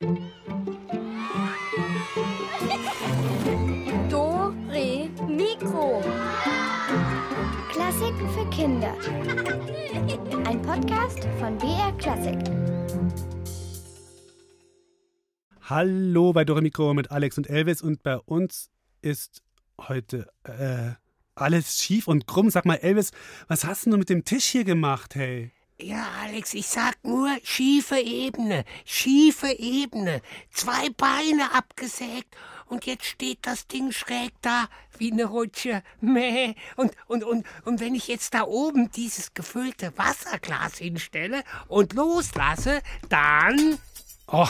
Do, Re, Mikro. Klassiken für Kinder. Ein Podcast von BR Klassik. Hallo bei Dore Mikro mit Alex und Elvis und bei uns ist heute äh, alles schief und krumm. Sag mal, Elvis, was hast du mit dem Tisch hier gemacht, hey? Ja, Alex, ich sag nur schiefe Ebene, schiefe Ebene, zwei Beine abgesägt und jetzt steht das Ding schräg da wie eine Rutsche. Mäh. Und, und, und, und wenn ich jetzt da oben dieses gefüllte Wasserglas hinstelle und loslasse, dann. Oh,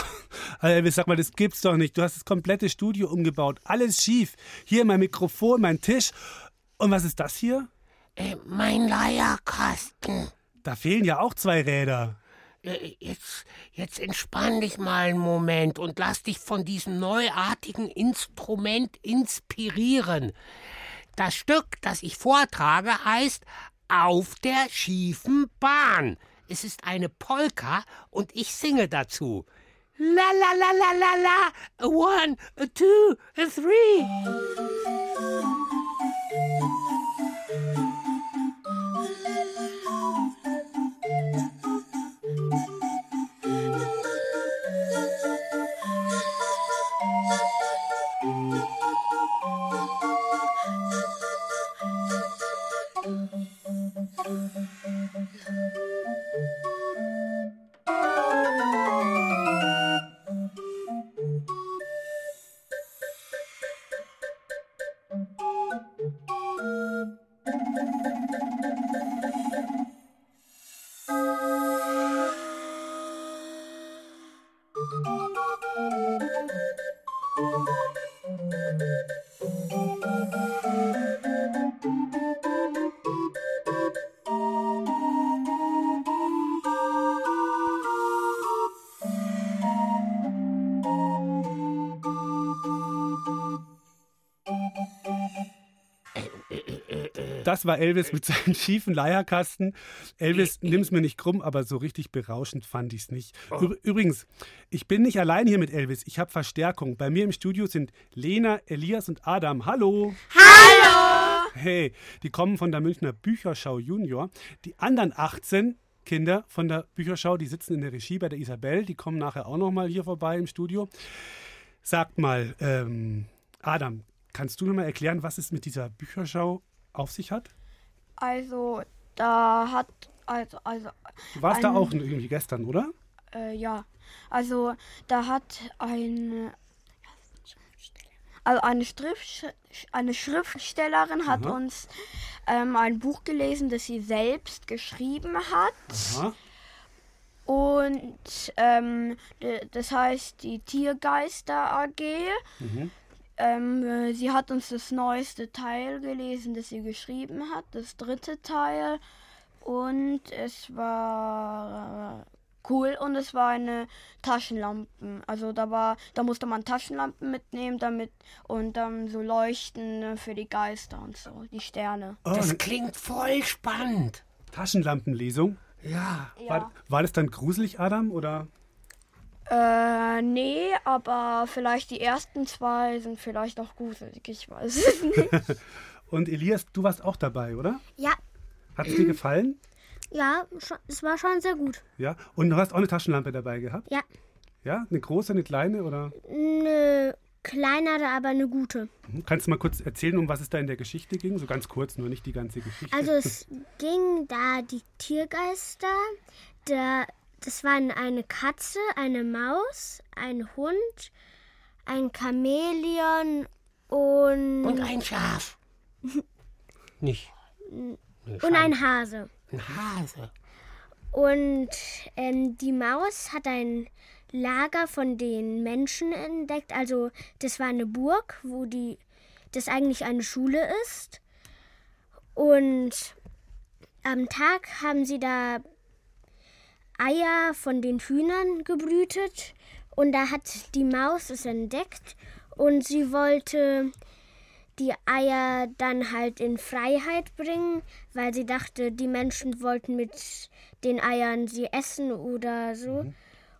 Elvis, sag mal, das gibt's doch nicht. Du hast das komplette Studio umgebaut. Alles schief. Hier mein Mikrofon, mein Tisch. Und was ist das hier? Äh, mein Leierkasten. Da fehlen ja auch zwei Räder. Äh, Jetzt, jetzt entspann dich mal einen Moment und lass dich von diesem neuartigen Instrument inspirieren. Das Stück, das ich vortrage, heißt Auf der schiefen Bahn. Es ist eine Polka und ich singe dazu. La la la la la la, one, two, three. over. Das war Elvis mit seinem schiefen Leierkasten. Elvis, nimm's mir nicht krumm, aber so richtig berauschend fand ich's nicht. Üb- Übrigens, ich bin nicht allein hier mit Elvis. Ich habe Verstärkung. Bei mir im Studio sind Lena, Elias und Adam. Hallo. Hallo. Hey, die kommen von der Münchner Bücherschau Junior. Die anderen 18 Kinder von der Bücherschau, die sitzen in der Regie bei der Isabel. Die kommen nachher auch noch mal hier vorbei im Studio. Sagt mal, ähm, Adam, kannst du noch mal erklären, was es mit dieser Bücherschau auf sich hat? Also, da hat, also, also, Du warst da Ein- auch irgendwie gestern, oder? äh, ja, also, da hat eine, also eine, Schrift, eine Schriftstellerin hat Aha. uns ähm, ein Buch gelesen, das sie selbst geschrieben hat. Aha. Und ähm, das heißt die Tiergeister AG. Mhm. Ähm, äh, sie hat uns das neueste Teil gelesen, das sie geschrieben hat, das dritte Teil. Und es war äh, cool und es war eine Taschenlampen. Also da war, da musste man Taschenlampen mitnehmen, damit und dann so leuchten äh, für die Geister und so, die Sterne. Oh, Das eine klingt voll spannend. Taschenlampenlesung. Ja. War, war das dann gruselig, Adam? Oder? Äh, nee, aber vielleicht die ersten zwei sind vielleicht auch gruselig, ich weiß es nicht. Und Elias, du warst auch dabei, oder? Ja, Hat es dir gefallen? ja, schon, es war schon sehr gut. Ja. Und du hast auch eine Taschenlampe dabei gehabt? Ja, Ja? Eine große, eine kleine? Oder? eine kleinere, aber eine gute. Mhm. Kannst du mal kurz erzählen, um was es da in der Geschichte ging? So ganz kurz, nur nicht die ganze Geschichte. Also es ging da die Tiergeister. Da, das waren eine Katze, eine Maus, ein Hund, ein Chamäleon und, Und ein Schaf. Nicht und ein Hase. ein Hase. Und ähm, die Maus hat ein Lager von den Menschen entdeckt. Also das war eine Burg, wo die das eigentlich eine Schule ist. Und am Tag haben sie da Eier von den Hühnern gebrütet. Und da hat die Maus es entdeckt. Und sie wollte die Eier dann halt in Freiheit bringen, weil sie dachte, die Menschen wollten mit den Eiern sie essen oder so.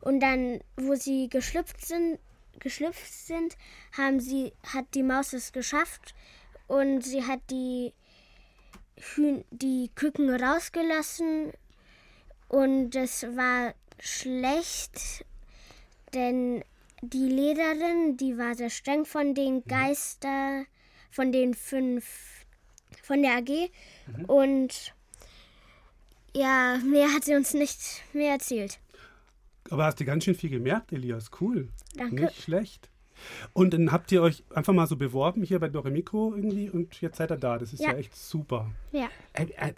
Und dann, wo sie geschlüpft sind, geschlüpft sind, haben sie, hat die Maus es geschafft und sie hat die, Hühn, die Küken rausgelassen und es war schlecht, denn die Lederin, die war sehr streng von den Geister, von den fünf, von der AG mhm. und ja, mehr hat sie uns nicht mehr erzählt. Aber hast du ganz schön viel gemerkt, Elias. Cool. Danke. Nicht schlecht. Und dann habt ihr euch einfach mal so beworben hier bei Doremiko irgendwie und jetzt seid ihr da. Das ist ja, ja echt super. Ja.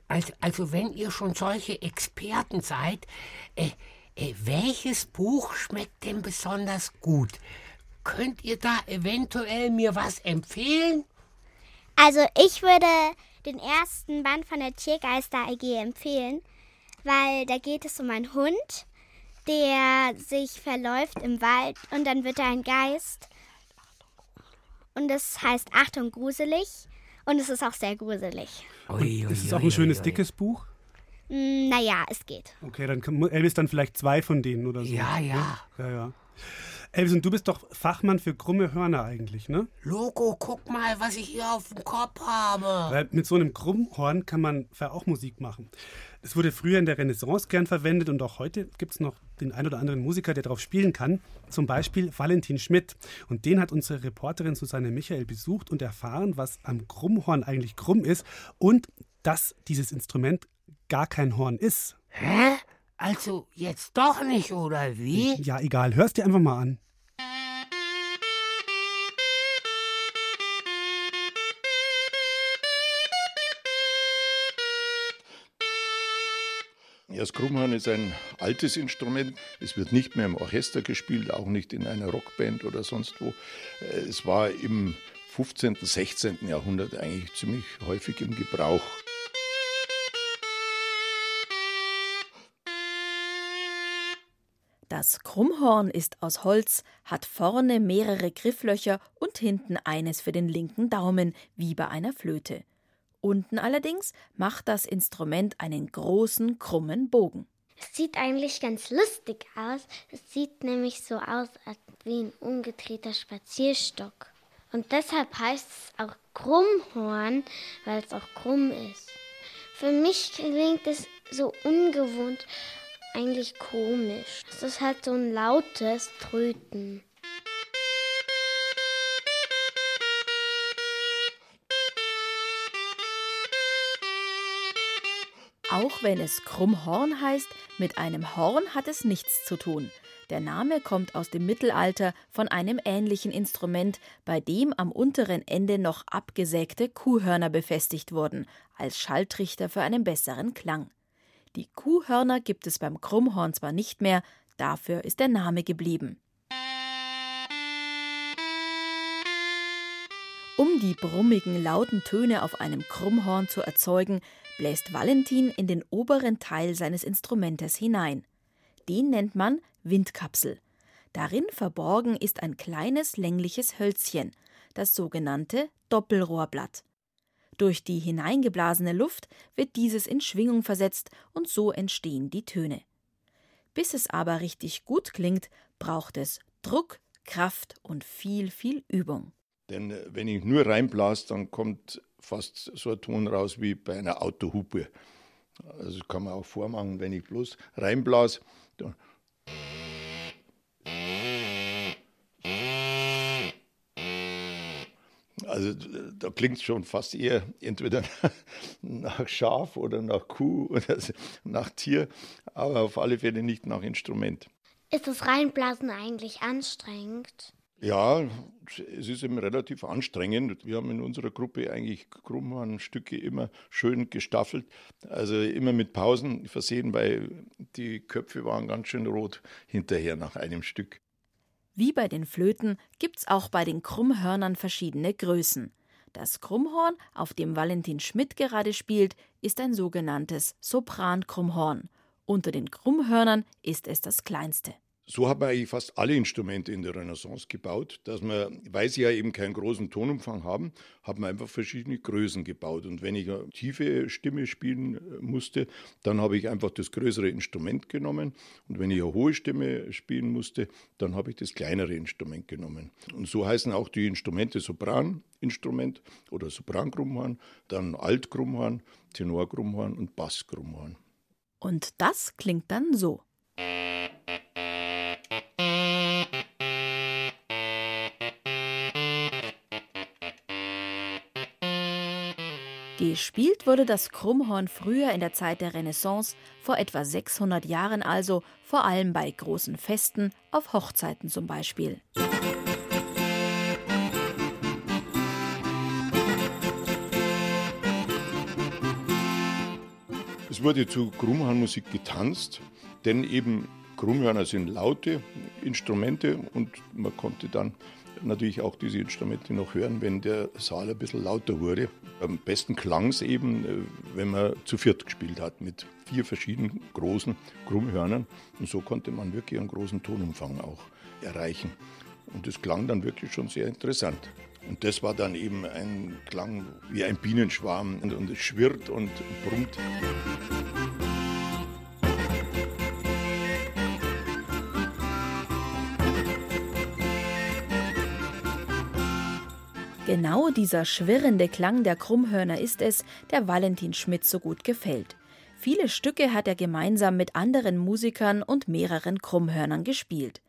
Also, also, wenn ihr schon solche Experten seid, äh, äh, welches Buch schmeckt denn besonders gut? Könnt ihr da eventuell mir was empfehlen? Also ich würde den ersten Band von der Tiergeister AG empfehlen, weil da geht es um einen Hund, der sich verläuft im Wald und dann wird er ein Geist. Und das heißt Achtung gruselig und es ist auch sehr gruselig. Ui, ui, ist es auch ein schönes, ui, dickes Buch? Mm, naja, es geht. Okay, dann Elvis dann vielleicht zwei von denen oder so. Ja, ja. Ja, ja. Elvis, und du bist doch Fachmann für krumme Hörner eigentlich, ne? Logo, guck mal, was ich hier auf dem Kopf habe. Weil mit so einem Krummhorn kann man auch Musik machen. Es wurde früher in der Renaissance gern verwendet und auch heute gibt es noch den ein oder anderen Musiker, der darauf spielen kann. Zum Beispiel Valentin Schmidt. Und den hat unsere Reporterin Susanne Michael besucht und erfahren, was am Krummhorn eigentlich krumm ist und dass dieses Instrument gar kein Horn ist. Hä? Also jetzt doch nicht, oder wie? Ja, egal. Hörst dir einfach mal an. Das Krummhorn ist ein altes Instrument. Es wird nicht mehr im Orchester gespielt, auch nicht in einer Rockband oder sonst wo. Es war im 15., 16. Jahrhundert eigentlich ziemlich häufig im Gebrauch. Das Krummhorn ist aus Holz, hat vorne mehrere Grifflöcher und hinten eines für den linken Daumen, wie bei einer Flöte. Unten allerdings macht das Instrument einen großen, krummen Bogen. Es sieht eigentlich ganz lustig aus. Es sieht nämlich so aus wie ein umgedrehter Spazierstock. Und deshalb heißt es auch Krummhorn, weil es auch krumm ist. Für mich klingt es so ungewohnt eigentlich komisch. Es ist halt so ein lautes Tröten. Auch wenn es Krummhorn heißt, mit einem Horn hat es nichts zu tun. Der Name kommt aus dem Mittelalter von einem ähnlichen Instrument, bei dem am unteren Ende noch abgesägte Kuhhörner befestigt wurden, als Schalltrichter für einen besseren Klang. Die Kuhhörner gibt es beim Krummhorn zwar nicht mehr, dafür ist der Name geblieben. Um die brummigen, lauten Töne auf einem Krummhorn zu erzeugen, bläst Valentin in den oberen Teil seines Instrumentes hinein. Den nennt man Windkapsel. Darin verborgen ist ein kleines längliches Hölzchen, das sogenannte Doppelrohrblatt. Durch die hineingeblasene Luft wird dieses in Schwingung versetzt und so entstehen die Töne. Bis es aber richtig gut klingt, braucht es Druck, Kraft und viel, viel Übung. Denn äh, wenn ich nur reinblase, dann kommt fast so ein Ton raus wie bei einer Autohupe. Also kann man auch vormachen, wenn ich bloß reinblase. Also da klingt es schon fast eher entweder nach Schaf oder nach Kuh oder nach Tier, aber auf alle Fälle nicht nach Instrument. Ist das Reinblasen eigentlich anstrengend? Ja, es ist eben relativ anstrengend. Wir haben in unserer Gruppe eigentlich Krummhornstücke immer schön gestaffelt, also immer mit Pausen versehen, weil die Köpfe waren ganz schön rot hinterher nach einem Stück. Wie bei den Flöten gibt's auch bei den Krummhörnern verschiedene Größen. Das Krummhorn, auf dem Valentin Schmidt gerade spielt, ist ein sogenanntes Soprankrummhorn. Unter den Krummhörnern ist es das kleinste. So hat man eigentlich fast alle Instrumente in der Renaissance gebaut, dass man, weil sie ja eben keinen großen Tonumfang haben, hat man einfach verschiedene Größen gebaut. Und wenn ich eine tiefe Stimme spielen äh, musste, dann habe ich einfach das größere Instrument genommen. Und wenn ich eine hohe Stimme spielen musste, dann habe ich das kleinere Instrument genommen. Und so heißen auch die Instrumente Sopraninstrument oder Soprangrumhorn, dann Altgrumhorn, Tenorgrumhorn und Bassgrumhorn. Und das klingt dann so. Gespielt wurde das Krummhorn früher in der Zeit der Renaissance, vor etwa 600 Jahren also, vor allem bei großen Festen, auf Hochzeiten zum Beispiel. Es wurde zu Krummhornmusik getanzt, denn eben Krummhörner sind laute Instrumente und man konnte dann natürlich auch diese Instrumente noch hören, wenn der Saal ein bisschen lauter wurde. Am besten klang es eben, äh, wenn man zu viert gespielt hat, mit vier verschiedenen großen Krummhörnern. Und so konnte man wirklich einen großen Tonumfang auch erreichen. Und das klang dann wirklich schon sehr interessant. Und das war dann eben ein Klang wie ein Bienenschwarm und es schwirrt und brummt. Genau dieser schwirrende Klang der Krummhörner ist es, der Valentin Schmidt so gut gefällt. Viele Stücke hat er gemeinsam mit anderen Musikern und mehreren Krummhörnern gespielt.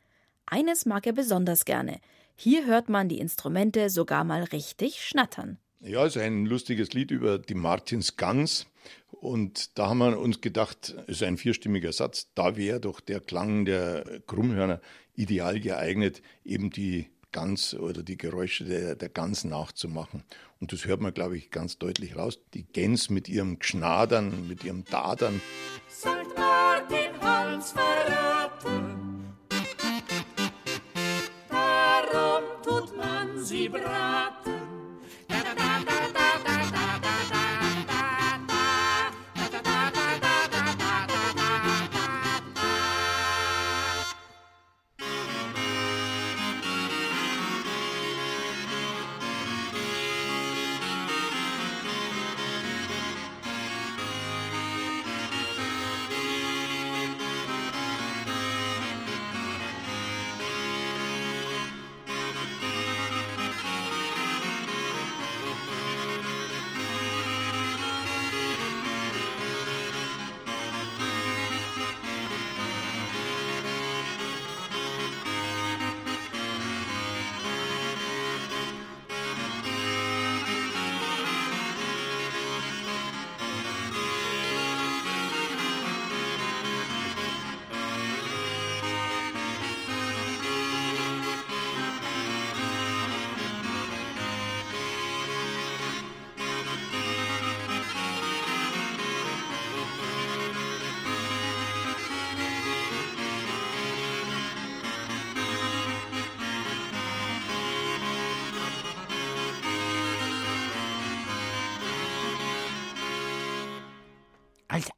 Eines mag er besonders gerne. Hier hört man die Instrumente sogar mal richtig schnattern. Ja, es ist ein lustiges Lied über die Martinsgans. Und da haben wir uns gedacht, es ist ein vierstimmiger Satz, da wäre doch der Klang der Krummhörner ideal geeignet, eben die Gans oder die Geräusche der, der Gans nachzumachen. Und das hört man, glaube ich, ganz deutlich raus. Die Gans mit ihrem Gschnadern, mit ihrem Dadern. St. Martin Hans verraten, darum tut man sie braten.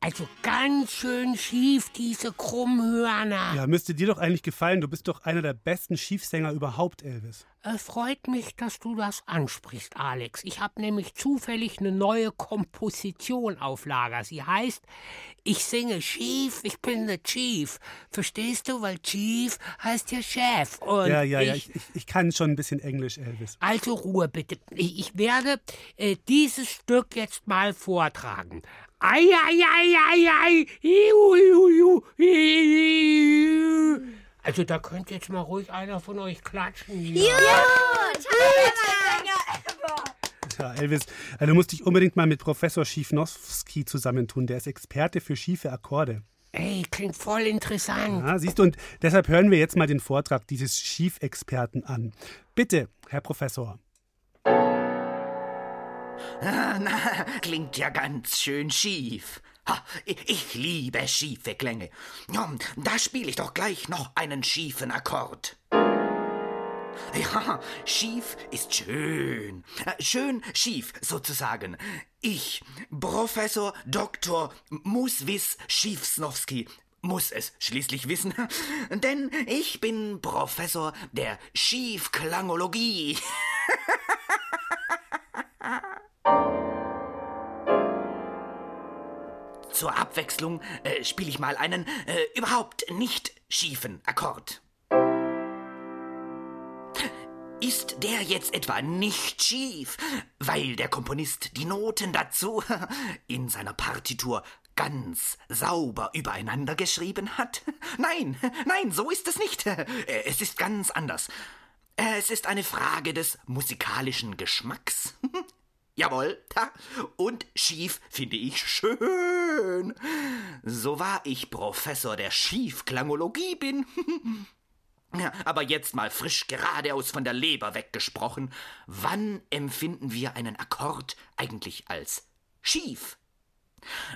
Also ganz schön schief, diese Krummhörner. Ja, müsste dir doch eigentlich gefallen. Du bist doch einer der besten Schiefsänger überhaupt, Elvis. Es freut mich, dass du das ansprichst, Alex. Ich habe nämlich zufällig eine neue Komposition auf Lager. Sie heißt Ich singe schief, ich bin der Chief. Verstehst du? Weil Chief heißt ja Chef. Und ja, ja, ich, ja. Ich, ich, ich, kann schon ein bisschen Englisch, Elvis. Also Ruhe bitte. Ich, ich werde äh, dieses Stück jetzt mal vortragen. Ei, ei, ei, ei, ei. Iu, iu, iu, also da könnte jetzt mal ruhig einer von euch klatschen. Ja, ja ja, Elvis, also du musst dich unbedingt mal mit Professor Schiefnowski zusammentun. Der ist Experte für schiefe Akkorde. Ey, klingt voll interessant. Ja, siehst du, und deshalb hören wir jetzt mal den Vortrag dieses Schiefexperten an. Bitte, Herr Professor. Ah, na, klingt ja ganz schön schief. Ha, ich liebe schiefe Klänge. Da spiele ich doch gleich noch einen schiefen Akkord. Ja, schief ist schön. Äh, schön schief sozusagen. Ich, Professor Dr. Muswis Schiefsnowski, muss es schließlich wissen, denn ich bin Professor der Schiefklangologie. Zur Abwechslung äh, spiele ich mal einen äh, überhaupt nicht schiefen Akkord. Ist der jetzt etwa nicht schief, weil der Komponist die Noten dazu in seiner Partitur ganz sauber übereinander geschrieben hat? Nein, nein, so ist es nicht. Es ist ganz anders. Es ist eine Frage des musikalischen Geschmacks. Jawohl. Und schief finde ich schön. So wahr ich Professor der Schiefklangologie bin. Aber jetzt mal frisch geradeaus von der Leber weggesprochen. Wann empfinden wir einen Akkord eigentlich als schief?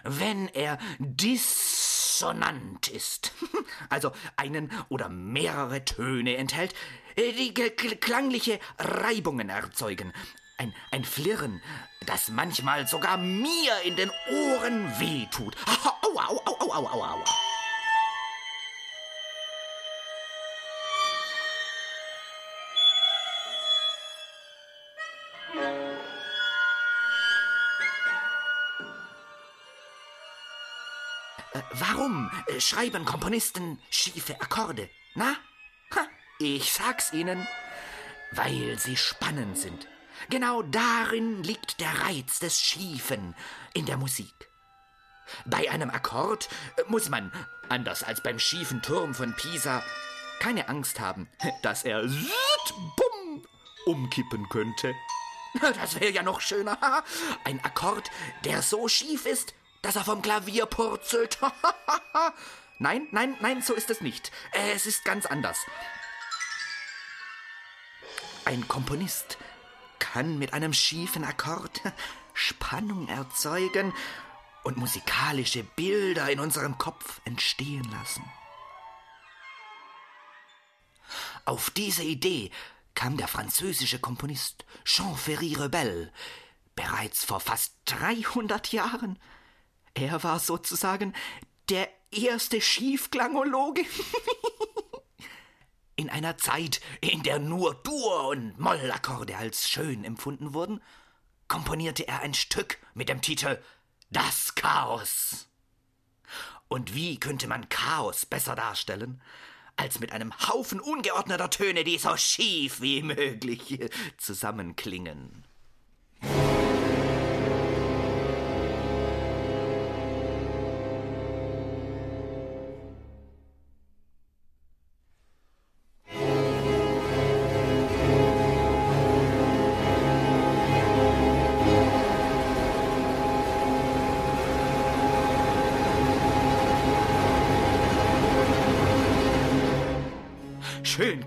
Wenn er dissonant ist, also einen oder mehrere Töne enthält, die klangliche Reibungen erzeugen, ein, ein Flirren, das manchmal sogar mir in den Ohren wehtut. Aua, aua, aua, aua, aua, aua. Äh, warum äh, schreiben Komponisten schiefe Akkorde? Na? Ha, ich sag's Ihnen. Weil sie spannend sind. Genau darin liegt der Reiz des Schiefen in der Musik. Bei einem Akkord muss man, anders als beim schiefen Turm von Pisa, keine Angst haben, dass er bumm, umkippen könnte. Das wäre ja noch schöner. Ein Akkord, der so schief ist, dass er vom Klavier purzelt. nein, nein, nein, so ist es nicht. Es ist ganz anders. Ein Komponist kann mit einem schiefen Akkord Spannung erzeugen und musikalische Bilder in unserem Kopf entstehen lassen. Auf diese Idee kam der französische Komponist Jean-Ferry Rebel bereits vor fast 300 Jahren. Er war sozusagen der erste Schiefklangologe. In einer Zeit, in der nur Dur- und Mollakkorde als schön empfunden wurden, komponierte er ein Stück mit dem Titel Das Chaos. Und wie könnte man Chaos besser darstellen, als mit einem Haufen ungeordneter Töne, die so schief wie möglich zusammenklingen?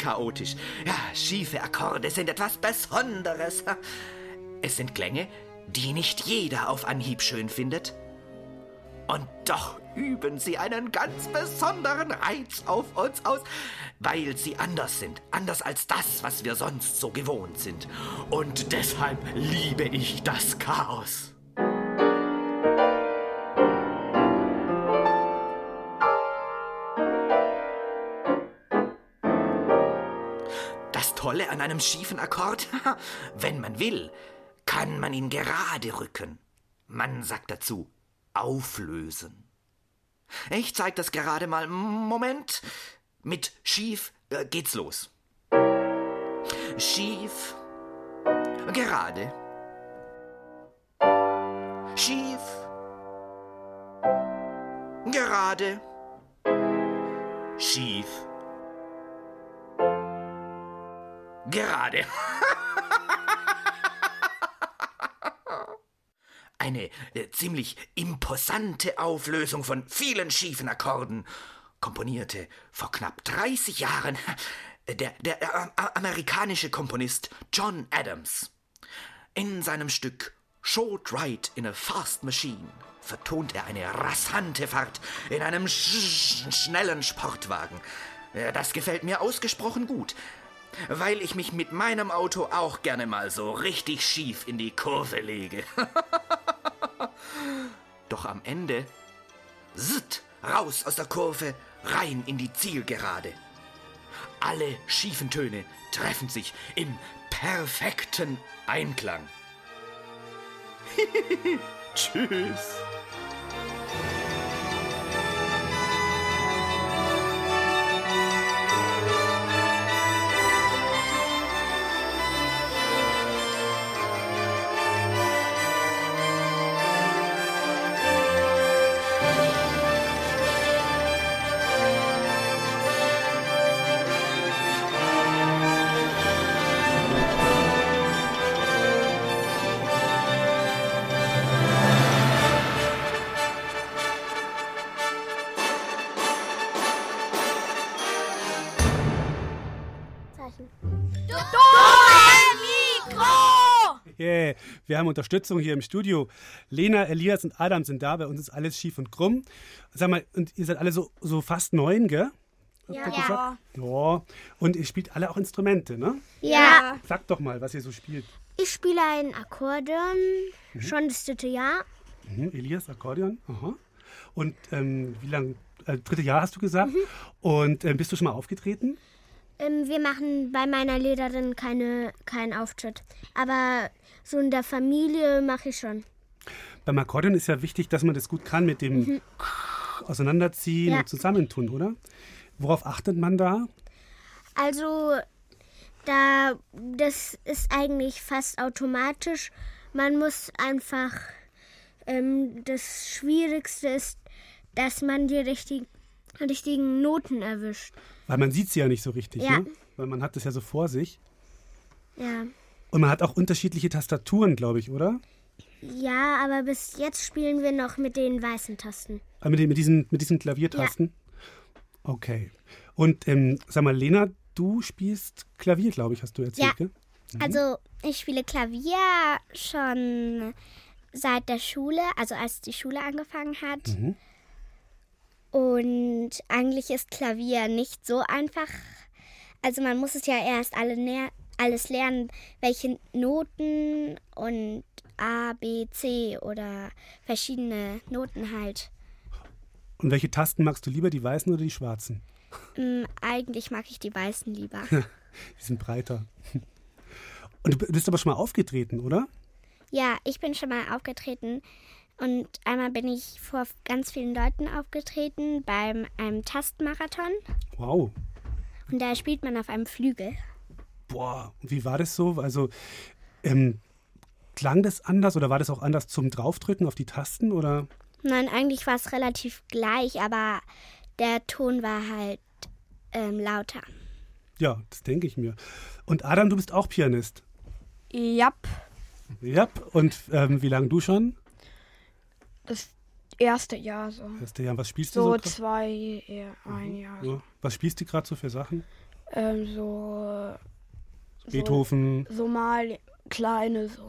Chaotisch. Ja, schiefe Akkorde sind etwas Besonderes. Es sind Klänge, die nicht jeder auf Anhieb schön findet. Und doch üben sie einen ganz besonderen Reiz auf uns aus, weil sie anders sind, anders als das, was wir sonst so gewohnt sind. Und deshalb liebe ich das Chaos. Das Tolle an einem schiefen Akkord, wenn man will, kann man ihn gerade rücken. Man sagt dazu auflösen. Ich zeig das gerade mal. Moment. Mit schief äh, geht's los. Schief. Gerade. Schief. Gerade. Schief. Gerade. Eine äh, ziemlich imposante Auflösung von vielen schiefen Akkorden, komponierte vor knapp 30 Jahren der, der äh, amerikanische Komponist John Adams. In seinem Stück Short Ride in a Fast Machine vertont er eine rasante Fahrt in einem sch schnellen Sportwagen. Äh, Das gefällt mir ausgesprochen gut, weil ich mich mit meinem Auto auch gerne mal so richtig schief in die Kurve lege. Doch am Ende, zzt, raus aus der Kurve, rein in die Zielgerade. Alle schiefen Töne treffen sich im perfekten Einklang. Tschüss. Yeah. Wir haben Unterstützung hier im Studio. Lena, Elias und Adam sind da. Bei uns ist alles schief und krumm. Sag mal, und ihr seid alle so, so fast neun, gell? Ja. gesagt? Ja. Und ihr spielt alle auch Instrumente, ne? Ja. Sagt doch mal, was ihr so spielt. Ich spiele ein Akkordeon, schon das dritte Jahr. Mhm. Elias, Akkordeon. Aha. Und ähm, wie lange? Äh, dritte Jahr hast du gesagt. Und ähm, bist du schon mal aufgetreten? Ähm, wir machen bei meiner Lehrerin keine, keinen Auftritt. Aber so in der Familie mache ich schon. Beim Akkordeon ist ja wichtig, dass man das gut kann mit dem Auseinanderziehen Ja. und Zusammentun, oder? Worauf achtet man da? Also, da, das ist eigentlich fast automatisch. Man muss einfach, ähm, das Schwierigste ist, dass man die richtigen, richtigen Noten erwischt. Weil man sieht sie ja nicht so richtig, Ja. ne? Weil man hat das ja so vor sich. Ja. Und man hat auch unterschiedliche Tastaturen, glaube ich, oder? Ja, aber bis jetzt spielen wir noch mit den weißen Tasten. Ah, mit, den, mit, diesen, mit diesen Klaviertasten? Okay. Und ähm, sag mal, Lena, du spielst Klavier, glaube ich, hast du erzählt, Ja. gell? Also ich spiele Klavier schon seit der Schule, also als die Schule angefangen hat. Mhm. Und eigentlich ist Klavier nicht so einfach. Also man muss es ja erst alle näher, alles lernen, welche Noten und A, B, C oder verschiedene Noten halt. Und welche Tasten magst du lieber, die weißen oder die schwarzen? Mm, eigentlich mag ich die weißen lieber. Die sind breiter. Und du bist aber schon mal aufgetreten, oder? Ja, ich bin schon mal aufgetreten und einmal bin ich vor ganz vielen Leuten aufgetreten beim einem Tastmarathon Wow. und da spielt man auf einem Flügel. Boah, wie war das so? Also, ähm, klang das anders oder war das auch anders zum Draufdrücken auf die Tasten? Oder? Nein, eigentlich war es relativ gleich, aber der Ton war halt ähm, lauter. Ja, das denke ich mir. Und Adam, du bist auch Pianist. Ja, Ja. Und ähm, wie lange du schon? das erste Jahr so. Erste Jahr. Was spielst du So so? zwei, ein Jahr. So. Was spielst du gerade so für Sachen? ähm, so, Beethoven, so mal kleine so,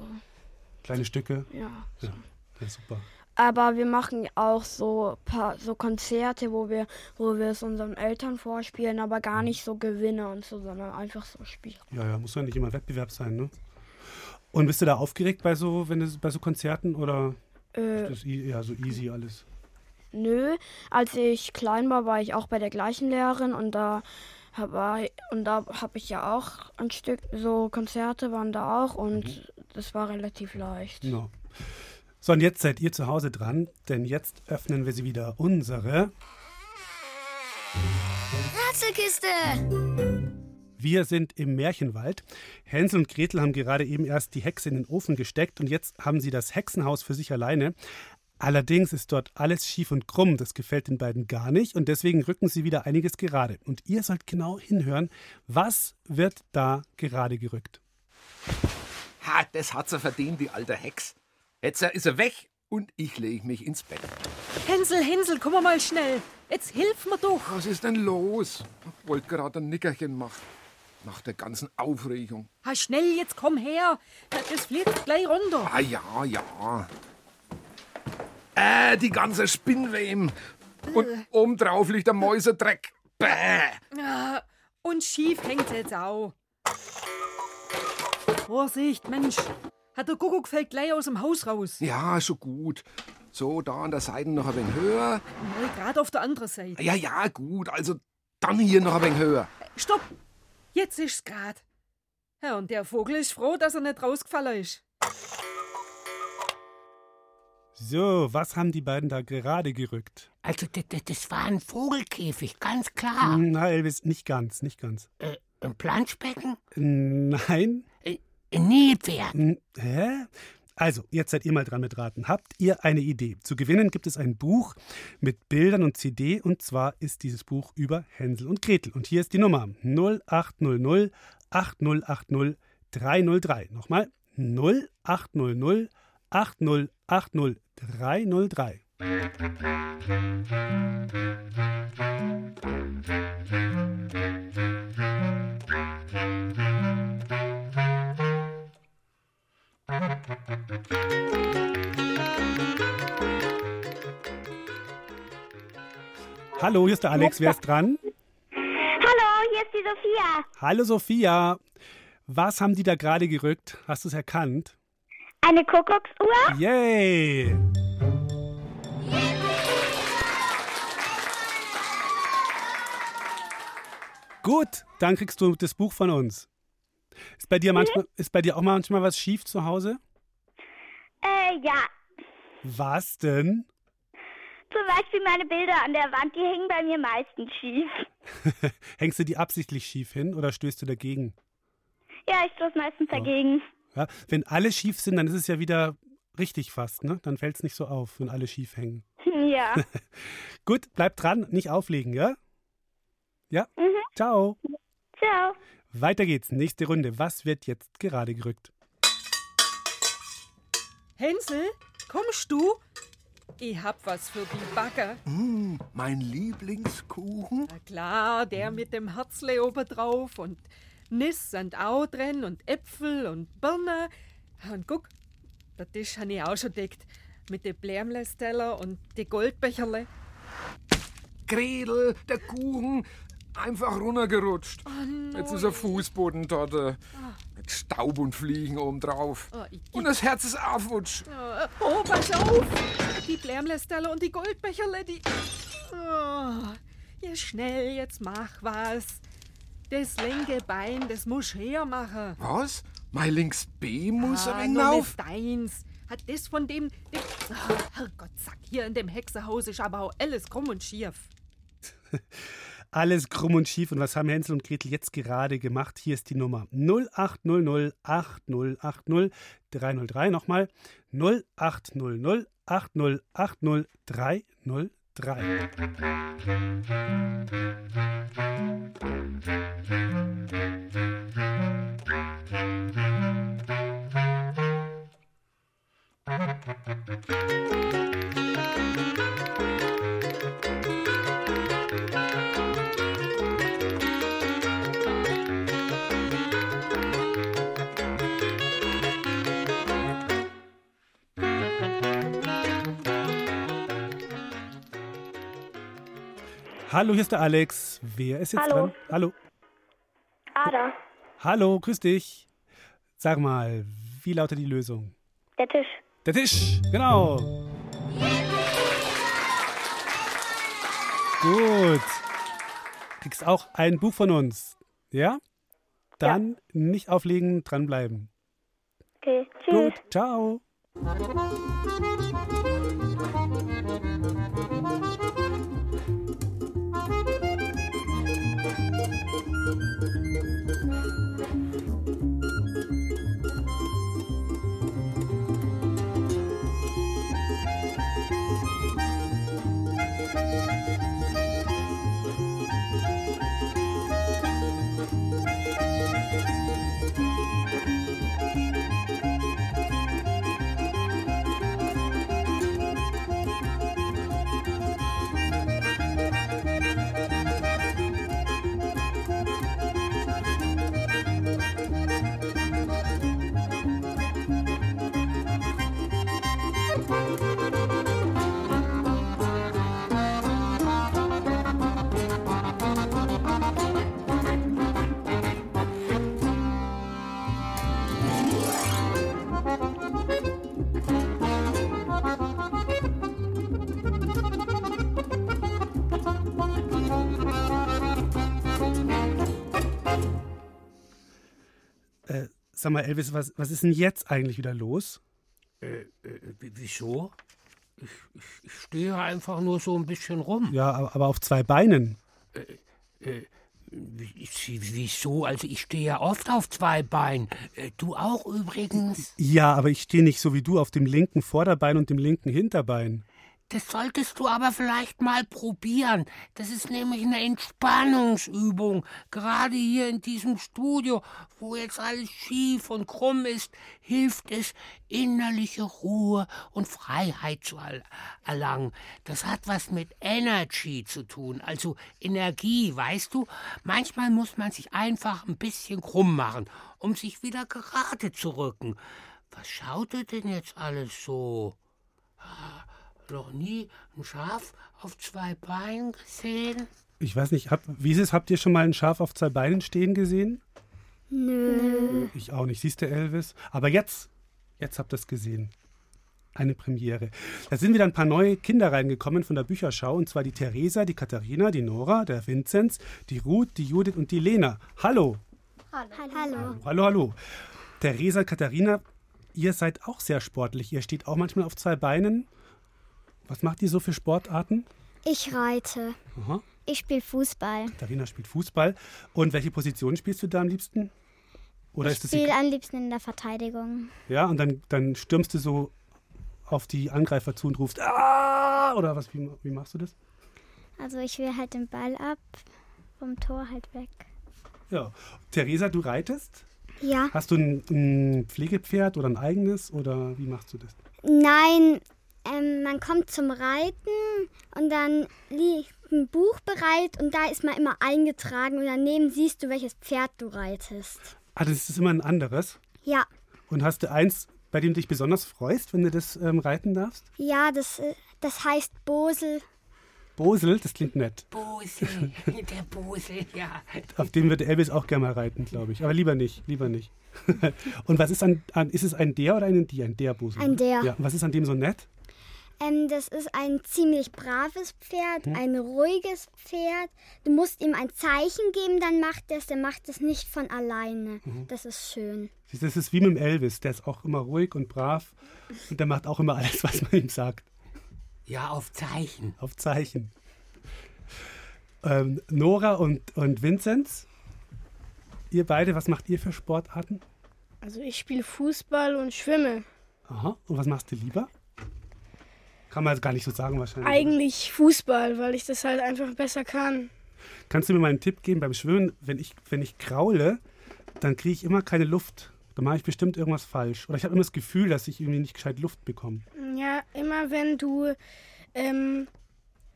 kleine Stücke. ja. Ja, ja super. Aber wir machen auch so paar, so Konzerte, wo wir, wo wir es unseren Eltern vorspielen, aber gar nicht so Gewinne und so, sondern einfach so spielen. Ja, ja, muss ja nicht immer Wettbewerb sein, ne? Und bist du da aufgeregt bei so, wenn es bei so Konzerten oder Äh, ist das ja so easy alles? Nö, als ich klein war, war ich auch bei der gleichen Lehrerin und da habe und da habe ich ja auch ein Stück so Konzerte waren da auch und das war relativ leicht. No. So, und jetzt seid ihr zu Hause dran, denn jetzt öffnen wir sie wieder unsere. Ratzelkiste! Wir sind im Märchenwald. Hänsel und Gretel haben gerade eben erst die Hexe in den Ofen gesteckt und jetzt haben sie das Hexenhaus für sich alleine. Allerdings ist dort alles schief und krumm. Das gefällt den beiden gar nicht und deswegen rücken sie wieder einiges gerade. Und ihr sollt genau hinhören, was wird da gerade gerückt. Ha, das hat sie verdient, die alte Hex. Jetzt ist er weg und ich lege mich ins Bett. Hänsel, Hänsel, komm mal schnell. Jetzt hilf mir doch. Was ist denn los? Wollt gerade ein Nickerchen machen. Nach der ganzen Aufregung. Ha, schnell, jetzt komm her. Das fliegt gleich runter. Ah ja, ja. Äh, die ganze Spinnweben. Und obendrauf liegt der Mäusedreck. Bäh. Ah, Und schief hängt jetzt auch. Vorsicht, Mensch. Hat der Kuckuck fällt gleich aus dem Haus raus. Ja, schon gut. So, da an der Seite noch ein wenig höher. Mal gerade auf der anderen Seite. Ja, ja, gut. Also dann hier noch ein wenig höher. Stopp! Jetzt ist's grad. Ja, und der Vogel ist froh, dass er nicht rausgefallen ist. So, was haben die beiden da gerade gerückt? Also, das, das war ein Vogelkäfig, ganz klar. Na, Elvis, nicht ganz, nicht ganz. Äh, ein Planschbecken? Nein. Äh, ein Nilpferd? N- Hä? Also, jetzt seid ihr mal dran mit Raten. Habt ihr eine Idee? Zu gewinnen gibt es ein Buch mit Bildern und CD und zwar ist dieses Buch über Hänsel und Gretel. Und hier ist die Nummer 0800 8080 303. Nochmal 0800 8080 303. Hallo, hier ist der Alex. Wer ist dran? Hallo, hier ist die Sophia. Hallo Sophia. Was haben die da gerade gerückt? Hast du es erkannt? Eine Kuckucksuhr? Yay! Gut, dann kriegst du das Buch von uns. Ist bei dir manchmal, ist bei dir auch manchmal was schief zu Hause? Äh, ja. Was denn? Zum Beispiel meine Bilder an der Wand, die hängen bei mir meistens schief. Hängst du die absichtlich schief hin oder stößt du dagegen? Ja, ich stoße meistens dagegen. Ja, wenn alle schief sind, dann ist es ja wieder richtig fast, ne? Dann fällt es nicht so auf, wenn alle schief hängen. Ja. Gut, bleib dran, nicht auflegen, ja? Ja? Ciao. Ciao. Weiter geht's. Nächste Runde. Was wird jetzt gerade gerückt? Hänsel, kommst du? Ich hab was für die Bagger. Mm, mein Lieblingskuchen. Na klar, der mit dem Herzle oben drauf und Nis sind auch drin und Äpfel und Birne. Und guck, der Tisch habe ich auch schon deckt. Mit den Blärmlesteller und die Goldbecherle. Gretel, der Kuchen, einfach runtergerutscht. Oh Jetzt ist er Fußbodentorte. Mit Staub und Fliegen obendrauf. Oh, ich, Und das Herz ist aufwutsch. oh, oh, pass auf! Die Blärmlesteller und die Goldbecherle, die. Oh, ja, schnell, jetzt mach was. Das linke Bein, das muss hermachen. Was? Mein links B muss ah, ein auf. deins. Hat das von dem. dem oh, Herrgott, sag, hier in dem Hexenhaus ist aber auch alles krumm und schief. Alles krumm und schief. Und was haben Hänsel und Gretel jetzt gerade gemacht? Hier ist die Nummer 0800 8080 303. Nochmal 0800 8080 303. 3. Hallo, hier ist der Alex. Wer ist jetzt Hallo. dran? Hallo. Ada, Hallo, grüß dich. Sag mal, wie lautet die Lösung? der Tisch. Der Tisch, genau. Gut. Kriegst auch ein Buch von uns. Ja? Dann nicht auflegen, dranbleiben. Okay, tschüss. Gut, ciao. Sag mal, Elvis, was, was ist denn jetzt eigentlich wieder los? Äh, äh, wieso? Ich, ich, ich stehe einfach nur so ein bisschen rum. Ja, aber, aber auf zwei Beinen. Äh, äh, wieso? Also ich stehe ja oft auf zwei Beinen. Äh, du auch übrigens. Ja, aber ich stehe nicht so wie du auf dem linken Vorderbein und dem linken Hinterbein. Das solltest du aber vielleicht mal probieren. Das ist nämlich eine Entspannungsübung. Gerade hier in diesem Studio, wo jetzt alles schief und krumm ist, hilft es, innerliche Ruhe und Freiheit zu erlangen. Das hat was mit Energy zu tun, also Energie, weißt du? Manchmal muss man sich einfach ein bisschen krumm machen, um sich wieder gerade zu rücken. Was schaut ihr denn jetzt alles so? Noch nie ein Schaf auf zwei Beinen gesehen? Ich weiß nicht, hab, wie ist es? Habt ihr schon mal ein Schaf auf zwei Beinen stehen gesehen? Nö. Ich auch nicht. Siehst du, Elvis? Aber jetzt, jetzt habt ihr es gesehen. Eine Premiere. Da sind wieder ein paar neue Kinder reingekommen von der Bücherschau, und zwar die Theresa, die Katharina, die Nora, der Vinzenz, die Ruth, die Judith und die Lena. Hallo. Hallo. Hallo. Hallo, hallo. Theresa, Katharina, ihr seid auch sehr sportlich. Ihr steht auch manchmal auf zwei Beinen. Was macht ihr so für Sportarten? Ich reite. Aha. Ich spiele Fußball. Katharina spielt Fußball. Und welche Position spielst du da am liebsten? Oder ich spiele am liebsten in der Verteidigung. Ja, und dann, dann stürmst du so auf die Angreifer zu und rufst Ah! Oder was? Wie, wie machst du das? Also ich will halt den Ball ab vom Tor halt weg. Ja. Theresa, du reitest? Ja. Hast du ein, ein Pflegepferd oder ein eigenes? Oder wie machst du das? Nein, ähm, man kommt zum Reiten und dann liegt ein Buch bereit und da ist man immer eingetragen und daneben siehst du, welches Pferd du reitest. Ah, das ist immer ein anderes. Ja, Und hast du eins, bei dem du dich besonders freust, wenn du das ähm, reiten darfst? ja, das, äh, das heißt Bosel. Bosel, das klingt nett. Bosel, der Bosel, ja. Auf dem würde Elvis auch gerne mal reiten, glaube ich. Aber lieber nicht, lieber nicht. und was ist an, an, ist es ein der oder ein die? Ein der Bosel? Ein der. Ja, was ist an dem so nett? Ähm, das ist ein ziemlich braves Pferd, Hm. ein ruhiges Pferd. Du musst ihm ein Zeichen geben, dann macht er es. Der macht es nicht von alleine. Mhm. Das ist schön. Das ist wie mit dem Elvis, der ist auch immer ruhig und brav und der macht auch immer alles, was man ihm sagt. Ja, auf Zeichen. Auf Zeichen. Ähm, Nora und, und Vinzenz, ihr beide, was macht ihr für Sportarten? Also ich spiele Fußball und schwimme. Aha. Und was machst du lieber? Kann man jetzt gar nicht so sagen wahrscheinlich. Eigentlich Fußball, weil ich das halt einfach besser kann. Kannst du mir mal einen Tipp geben beim Schwimmen? Wenn ich, wenn ich kraule, dann kriege ich immer keine Luft. Dann mache ich bestimmt irgendwas falsch. Oder ich habe immer das Gefühl, dass ich irgendwie nicht gescheit Luft bekomme. Ja, immer wenn du ähm,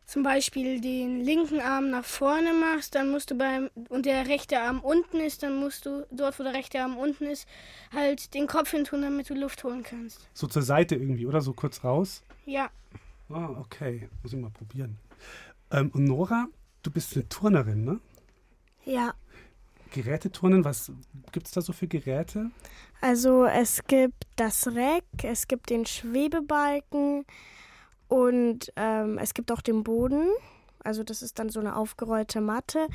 zum Beispiel den linken Arm nach vorne machst, dann musst du beim und der rechte Arm unten ist, dann musst du dort, wo der rechte Arm unten ist, halt den Kopf hin tun, damit du Luft holen kannst. So zur Seite irgendwie, oder? So kurz raus. Ja, Ah, okay. Muss ich mal probieren. Ähm, und Nora, du bist eine Turnerin, ne? Ja, Geräteturnen, was gibt es da so für Geräte? also es gibt das Reck, es gibt den Schwebebalken und ähm, es gibt auch den Boden. Also das ist dann so eine aufgerollte Matte.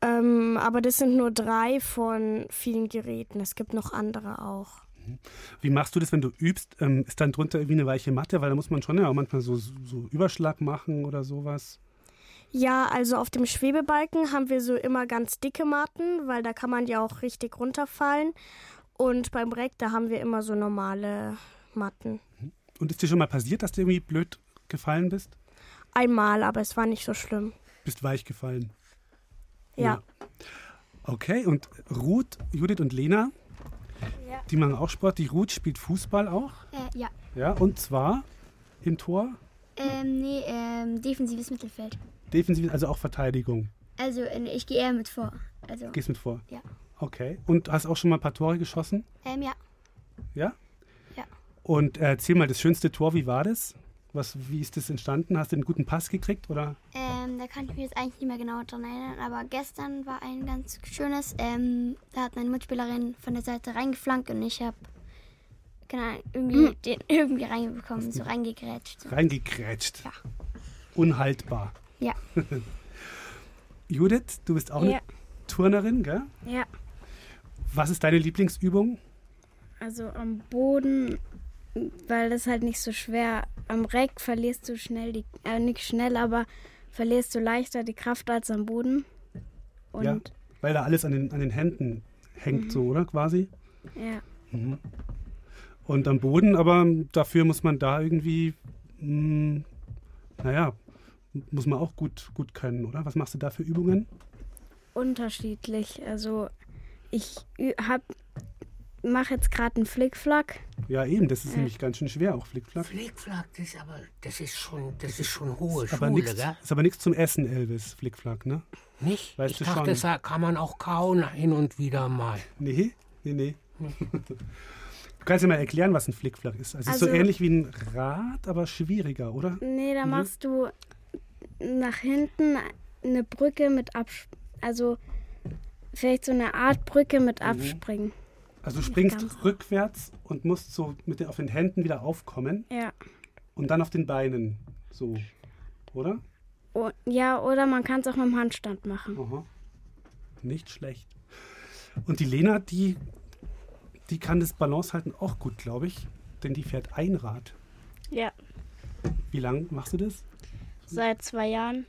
Ähm, aber das sind nur drei von vielen Geräten. Es gibt noch andere auch. Wie machst du das, wenn du übst? Ähm, ist dann drunter irgendwie eine weiche Matte? Weil da muss man schon ja auch manchmal so, so Überschlag machen oder sowas. Ja, also auf dem Schwebebalken haben wir so immer ganz dicke Matten, weil da kann man ja auch richtig runterfallen. Und beim Reck, da haben wir immer so normale Matten. Und ist dir schon mal passiert, dass du irgendwie blöd gefallen bist? Einmal, aber es war nicht so schlimm. Bist weich gefallen? Ja. Okay, und Ruth, Judith und Lena, Ja. die machen auch Sport. Die Ruth spielt Fußball auch. Äh, ja. Ja, und zwar im Tor, Ähm, nee, ähm, defensives Mittelfeld. defensiv, also auch Verteidigung. Also ich gehe eher mit vor. Also, Gehst mit vor? Ja. Okay. Und hast auch schon mal ein paar Tore geschossen? ähm, ja. Ja? Und äh, erzähl mal, das schönste Tor, wie war das? Was, wie ist das entstanden? Hast du einen guten Pass gekriegt? Oder? Ähm, da kann ich mich jetzt eigentlich nicht mehr genau dran erinnern, aber gestern war ein ganz schönes. Ähm, da hat meine Mitspielerin von der Seite reingeflankt und ich habe Ahnung, irgendwie den irgendwie reinbekommen, so reingegrätscht. So. Reingekrätscht. Ja. Unhaltbar. Ja. Judith, du bist auch Ja. eine Turnerin, gell? ja. Was ist deine Lieblingsübung? Also am Boden, weil das halt nicht so schwer. Am Reck verlierst du schnell die, äh, nicht schnell, aber verlierst du leichter die Kraft als am Boden. Und ja, weil da alles an den, an den Händen hängt, Mhm. so, oder? Quasi. ja. Mhm. Und am Boden, aber dafür muss man da irgendwie, mh, naja, muss man auch gut, gut können, oder? Was machst du da für Übungen? unterschiedlich. Also ich ü- hab, mache jetzt gerade einen Flickflack. Ja, eben, das ist Ja. nämlich ganz schön schwer, auch Flickflack. Flickflack, das ist aber, das ist schon, das ist schon hohe Aber Schule, nix, gell? ist aber nichts zum Essen, Elvis, Flickflack, ne? Nicht? Weißt ich du dachte, schon. das kann man auch kauen hin und wieder mal. Nee, nee, nee. Du kannst ja mal erklären, was ein Flickflack ist. Also, es ist so Also- ähnlich wie ein Rad, aber schwieriger, oder? Nee, da Mhm. machst du nach hinten eine Brücke mit Abs also vielleicht so eine Art Brücke mit Mhm. Also du springst rückwärts und musst so mit den, auf den Händen wieder aufkommen Ja. und dann auf den Beinen so, oder? O ja, oder man kann es auch mit dem Handstand machen. Aha. Nicht schlecht. Und die Lena, die, die kann das Balance halten auch gut, glaube ich, denn die fährt Einrad. Ja, Wie lange machst du das? seit zwei Jahren.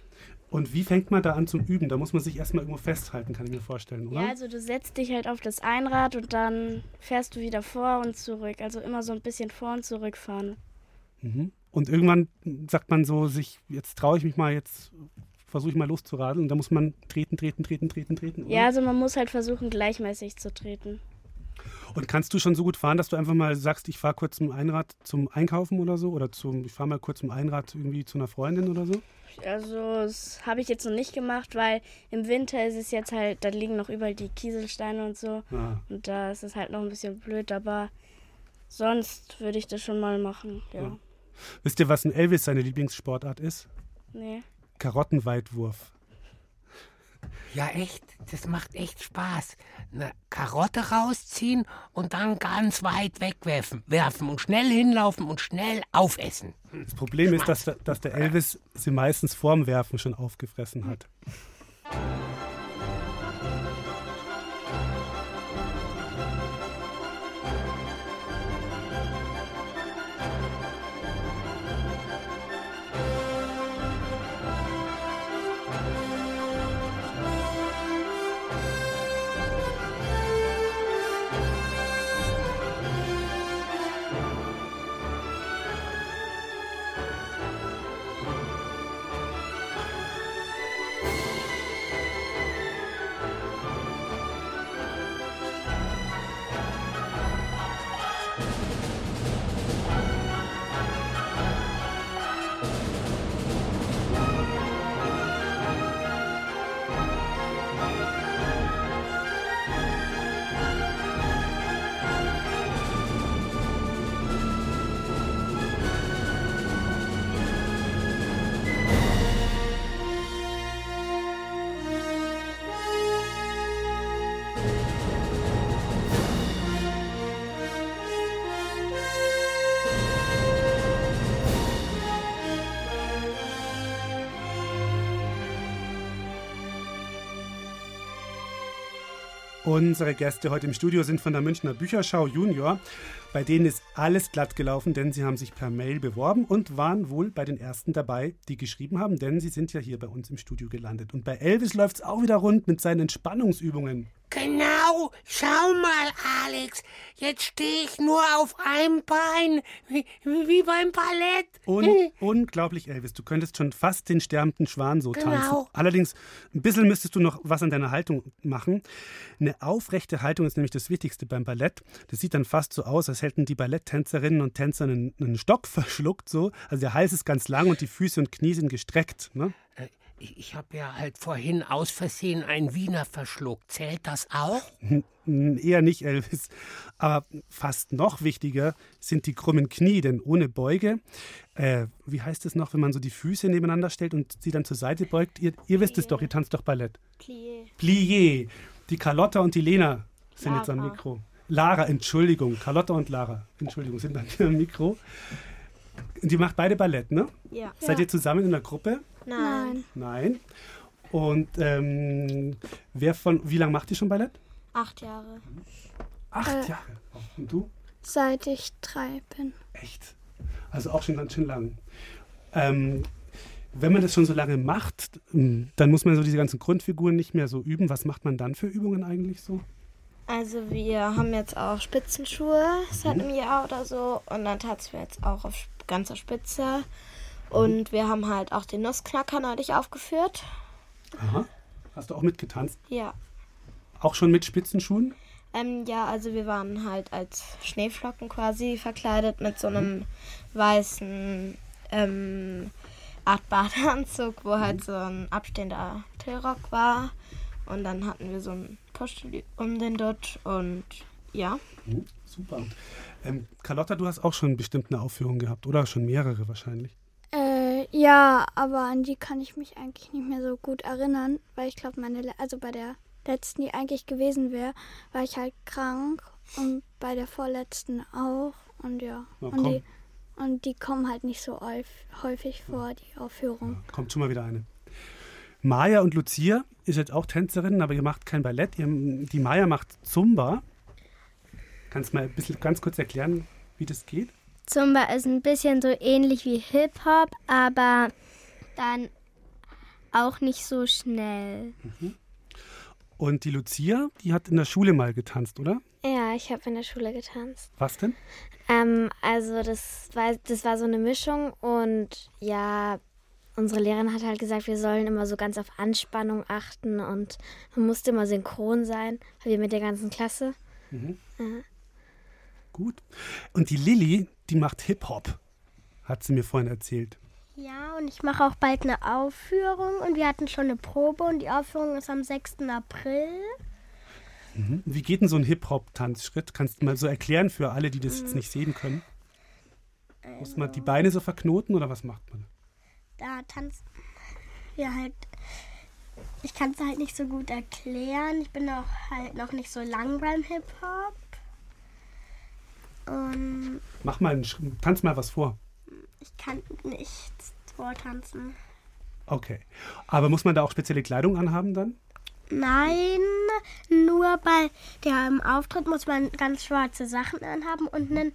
Und wie fängt man da an zum Üben? Da muss man sich erstmal irgendwo festhalten, kann ich mir vorstellen, oder? Ja, also du setzt dich halt auf das Einrad und dann fährst du wieder vor und zurück. Also immer so ein bisschen vor und zurück fahren. Mhm. Und irgendwann sagt man so sich, jetzt traue ich mich mal, jetzt versuche ich mal loszuradeln und da muss man treten, treten, treten, treten, treten. Oder? Ja, also man muss halt versuchen, gleichmäßig zu treten. Und kannst du schon so gut fahren, dass du einfach mal sagst, ich fahre kurz zum Einrad zum Einkaufen oder so? Oder zum, ich fahre mal kurz zum Einrad irgendwie zu einer Freundin oder so? Also das habe ich jetzt noch nicht gemacht, weil im Winter ist es jetzt halt, da liegen noch überall die Kieselsteine und so. Ah. Und da ist es halt noch ein bisschen blöd, aber sonst würde ich das schon mal machen, ja. Ja. Wisst ihr, was ein Elvis seine Lieblingssportart ist? Nee. Karottenweitwurf. Ja, echt, das macht echt Spaß. Eine Karotte rausziehen und dann ganz weit wegwerfen werfen und schnell hinlaufen und schnell aufessen. Das Problem ist, dass dass der Elvis sie meistens vorm Werfen schon aufgefressen hat. Unsere Gäste heute im Studio sind von der Münchner Bücherschau Junior. Bei denen ist alles glatt gelaufen, denn sie haben sich per Mail beworben und waren wohl bei den ersten dabei, die geschrieben haben, denn sie sind ja hier bei uns im Studio gelandet. Und bei Elvis läuft es auch wieder rund mit seinen Entspannungsübungen. Genau, schau mal, Alex, jetzt stehe ich nur auf einem Bein, wie, wie beim Ballett. Un unglaublich, Elvis. Du könntest schon fast den sterbenden Schwan so Genau. tanzen. Allerdings, ein bisschen müsstest du noch was an deiner Haltung machen. Eine aufrechte Haltung ist nämlich das Wichtigste beim Ballett. Das sieht dann fast so aus, als hätten die Balletttänzerinnen und Tänzer einen, einen Stock verschluckt. So. Also der Hals ist ganz lang und die Füße und Knie sind gestreckt. Ne? Ich, ich habe ja halt vorhin aus Versehen einen Wiener verschluckt. Zählt das auch? N- Eher nicht, Elvis. Aber fast noch wichtiger sind die krummen Knie, denn ohne Beuge, äh, wie heißt es noch, wenn man so die Füße nebeneinander stellt und sie dann zur Seite beugt? Ihr, ihr wisst es doch, ihr tanzt doch Ballett. Plié. Plié. Die Carlotta und die Lena sind jetzt am Lara. Mikro. Lara, Entschuldigung. Carlotta und Lara, Entschuldigung, sind dann hier am Mikro. Die macht beide Ballett, ne? Ja. Seid ihr zusammen in der Gruppe? Nein. Nein. Und ähm, wer von, wie lange macht ihr schon Ballett? Acht Jahre. Acht Äh. Jahre. Und du? Seit ich drei bin. Echt? Also auch schon ganz schön lang. Ähm, wenn man das schon so lange macht, dann muss man so diese ganzen Grundfiguren nicht mehr so üben. Was macht man dann für Übungen eigentlich so? Also wir haben jetzt auch Spitzenschuhe seit einem Jahr oder so und dann tanzen wir jetzt auch auf ganzer Spitze. Und wir haben halt auch den Nussknacker neulich aufgeführt. Aha. Hast du auch mitgetanzt? Ja. Auch schon mit Spitzenschuhen? Ähm, ja, also wir waren halt als Schneeflocken quasi verkleidet mit so einem weißen ähm, Art Badeanzug, wo halt so ein abstehender Tillrock war. Und dann hatten wir so ein Posteli um den Dutt und ja. Mhm, super. Ähm, Carlotta, du hast auch schon bestimmt eine Aufführung gehabt, oder? Schon mehrere wahrscheinlich. Ja, aber an die kann ich mich eigentlich nicht mehr so gut erinnern, weil ich glaube, meine, le- also bei der letzten, die eigentlich gewesen wäre, war ich halt krank und bei der vorletzten auch und ja. Na, und, die, und die kommen halt nicht so häuf- häufig vor, die Aufführung. Kommt schon mal wieder eine. Maja und Lucia ist jetzt auch Tänzerin, aber ihr macht kein Ballett. Ihr, die Maja macht Zumba. Kannst du mal ein bisschen ganz kurz erklären, wie das geht? Zumba ist ein bisschen so ähnlich wie Hip-Hop, aber dann auch nicht so schnell. Und die Lucia, die hat in der Schule mal getanzt, oder? Ja, ich habe in der Schule getanzt. Was denn? Ähm, also das war, das war so eine Mischung und ja, unsere Lehrerin hat halt gesagt, wir sollen immer so ganz auf Anspannung achten und man musste immer synchron sein, wir mit der ganzen Klasse. Mhm. Ja. Gut. Und die Lilly, die macht Hip-Hop, hat sie mir vorhin erzählt. Ja, und ich mache auch bald eine Aufführung und wir hatten schon eine Probe und die Aufführung ist am 6. April. Mhm. Wie geht denn so ein Hip-Hop-Tanzschritt? Kannst du mal so erklären für alle, die das Mhm. jetzt nicht sehen können? Muss man die Beine so verknoten oder was macht man? Da tanzen wir halt. Ich kann es halt nicht so gut erklären. Ich bin auch halt noch nicht so lang beim Hip-Hop. Und Mach mal einen, tanz mal was vor. ich kann nicht vortanzen. Okay. Aber muss man da auch spezielle Kleidung anhaben dann? Nein, nur bei dem Auftritt muss man ganz schwarze Sachen anhaben und einen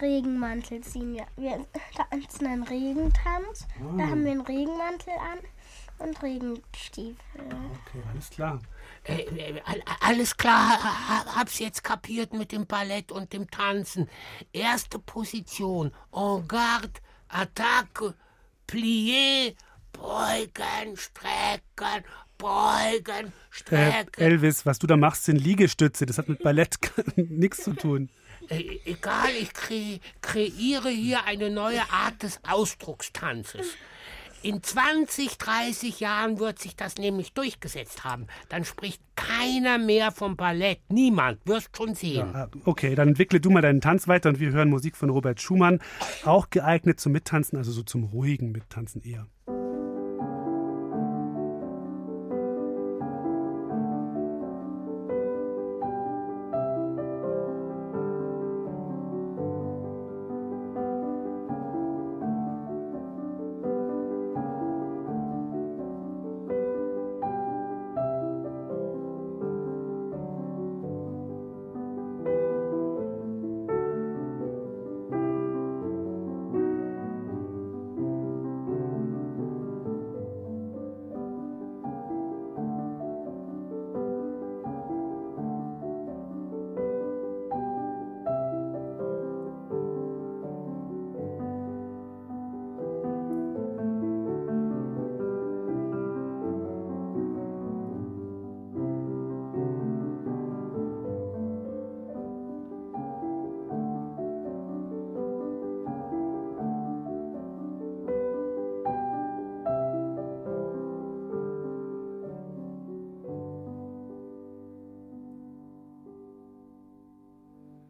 Regenmantel ziehen. Ja, wir tanzen einen Regentanz. Da Ah. haben wir einen Regenmantel an und Regenstiefel. Okay, alles klar. Äh, äh, all- alles klar, ha- hab's jetzt kapiert mit dem Ballett und dem Tanzen. Erste Position, en garde, Attacke, plié, beugen, strecken, beugen, Äh, strecken. Elvis, was du da machst, sind Liegestütze. Das hat mit Ballett nichts zu tun. Äh, egal, ich kre kreiere hier eine neue Art des Ausdruckstanzes. In 20, 30 Jahren wird sich das nämlich durchgesetzt haben. Dann spricht keiner mehr vom Ballett. Niemand. Wirst schon sehen. Ah, Okay, dann entwickle du mal deinen Tanz weiter und wir hören Musik von Robert Schumann. Auch geeignet zum Mittanzen, also so zum ruhigen Mittanzen eher.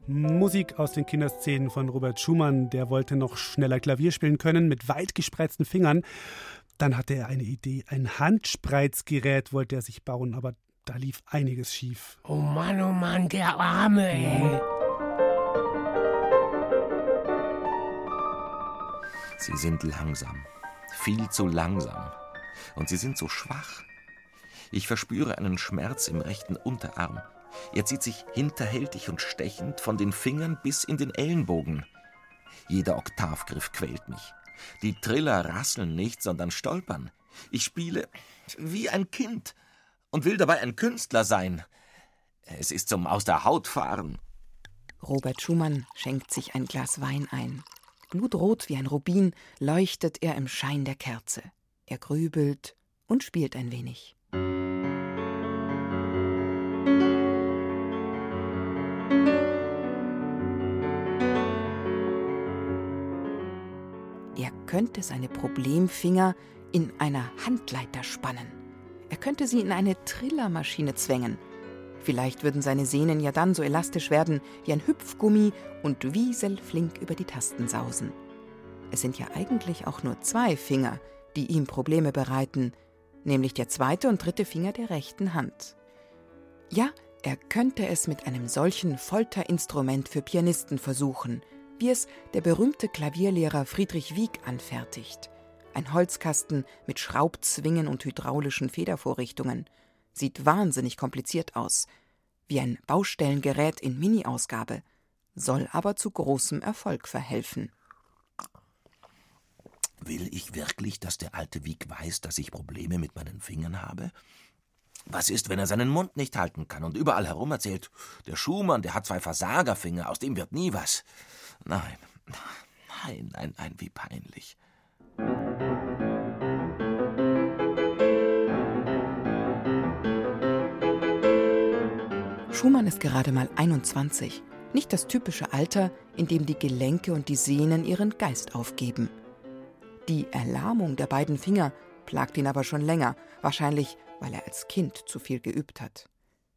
Musik aus den Kinderszenen von Robert Schumann. Der wollte noch schneller Klavier spielen können mit weit gespreizten Fingern. Dann hatte er eine Idee. Ein Handspreizgerät wollte er sich bauen, aber da lief einiges schief. Oh Mann, oh Mann, der Arme, ey. Sie sind langsam, viel zu langsam. Und sie sind so schwach. Ich verspüre einen Schmerz im rechten Unterarm. Er zieht sich hinterhältig und stechend von den Fingern bis in den Ellenbogen. Jeder Oktavgriff quält mich. Die Triller rasseln nicht, sondern stolpern. Ich spiele wie ein Kind und will dabei ein Künstler sein. Es ist zum Aus der Haut fahren. Robert Schumann schenkt sich ein Glas Wein ein. Blutrot wie ein Rubin leuchtet er im Schein der Kerze. Er grübelt und spielt ein wenig. Könnte seine Problemfinger in einer Handleiter spannen. Er könnte sie in eine Trillermaschine zwängen. Vielleicht würden seine Sehnen ja dann so elastisch werden wie ein Hüpfgummi und wieselflink über die Tasten sausen. Es sind ja eigentlich auch nur zwei Finger, die ihm Probleme bereiten, nämlich der zweite und dritte Finger der rechten Hand. Ja, er könnte es mit einem solchen Folterinstrument für Pianisten versuchen, wie es der berühmte Klavierlehrer Friedrich Wieck anfertigt. Ein Holzkasten mit Schraubzwingen und hydraulischen Federvorrichtungen. Sieht wahnsinnig kompliziert aus. Wie ein Baustellengerät in Mini-Ausgabe. Soll aber zu großem Erfolg verhelfen. Will ich wirklich, dass der alte Wieg weiß, dass ich Probleme mit meinen Fingern habe? Was ist, wenn er seinen Mund nicht halten kann und überall herum erzählt, der Schumann, der hat zwei Versagerfinger, aus dem wird nie was. Nein, nein, nein, nein, wie peinlich. Schumann ist gerade mal 21. Nicht das typische Alter, in dem die Gelenke und die Sehnen ihren Geist aufgeben. Die Erlahmung der beiden Finger plagt ihn aber schon länger, wahrscheinlich weil er als Kind zu viel geübt hat.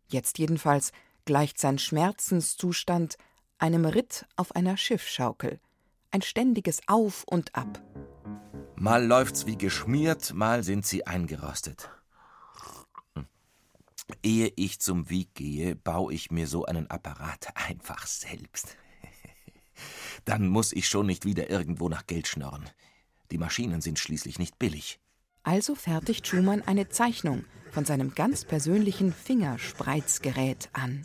Jetzt jedenfalls gleicht sein Schmerzenszustand einem Ritt auf einer Schiffschaukel. Ein ständiges Auf und Ab. Mal läuft's wie geschmiert, mal sind sie eingerostet. Hm. Ehe ich zum Wieg gehe, baue ich mir so einen Apparat einfach selbst. Dann muss ich schon nicht wieder irgendwo nach Geld schnorren. Die Maschinen sind schließlich nicht billig. Also fertigt Schumann eine Zeichnung von seinem ganz persönlichen Fingerspreizgerät an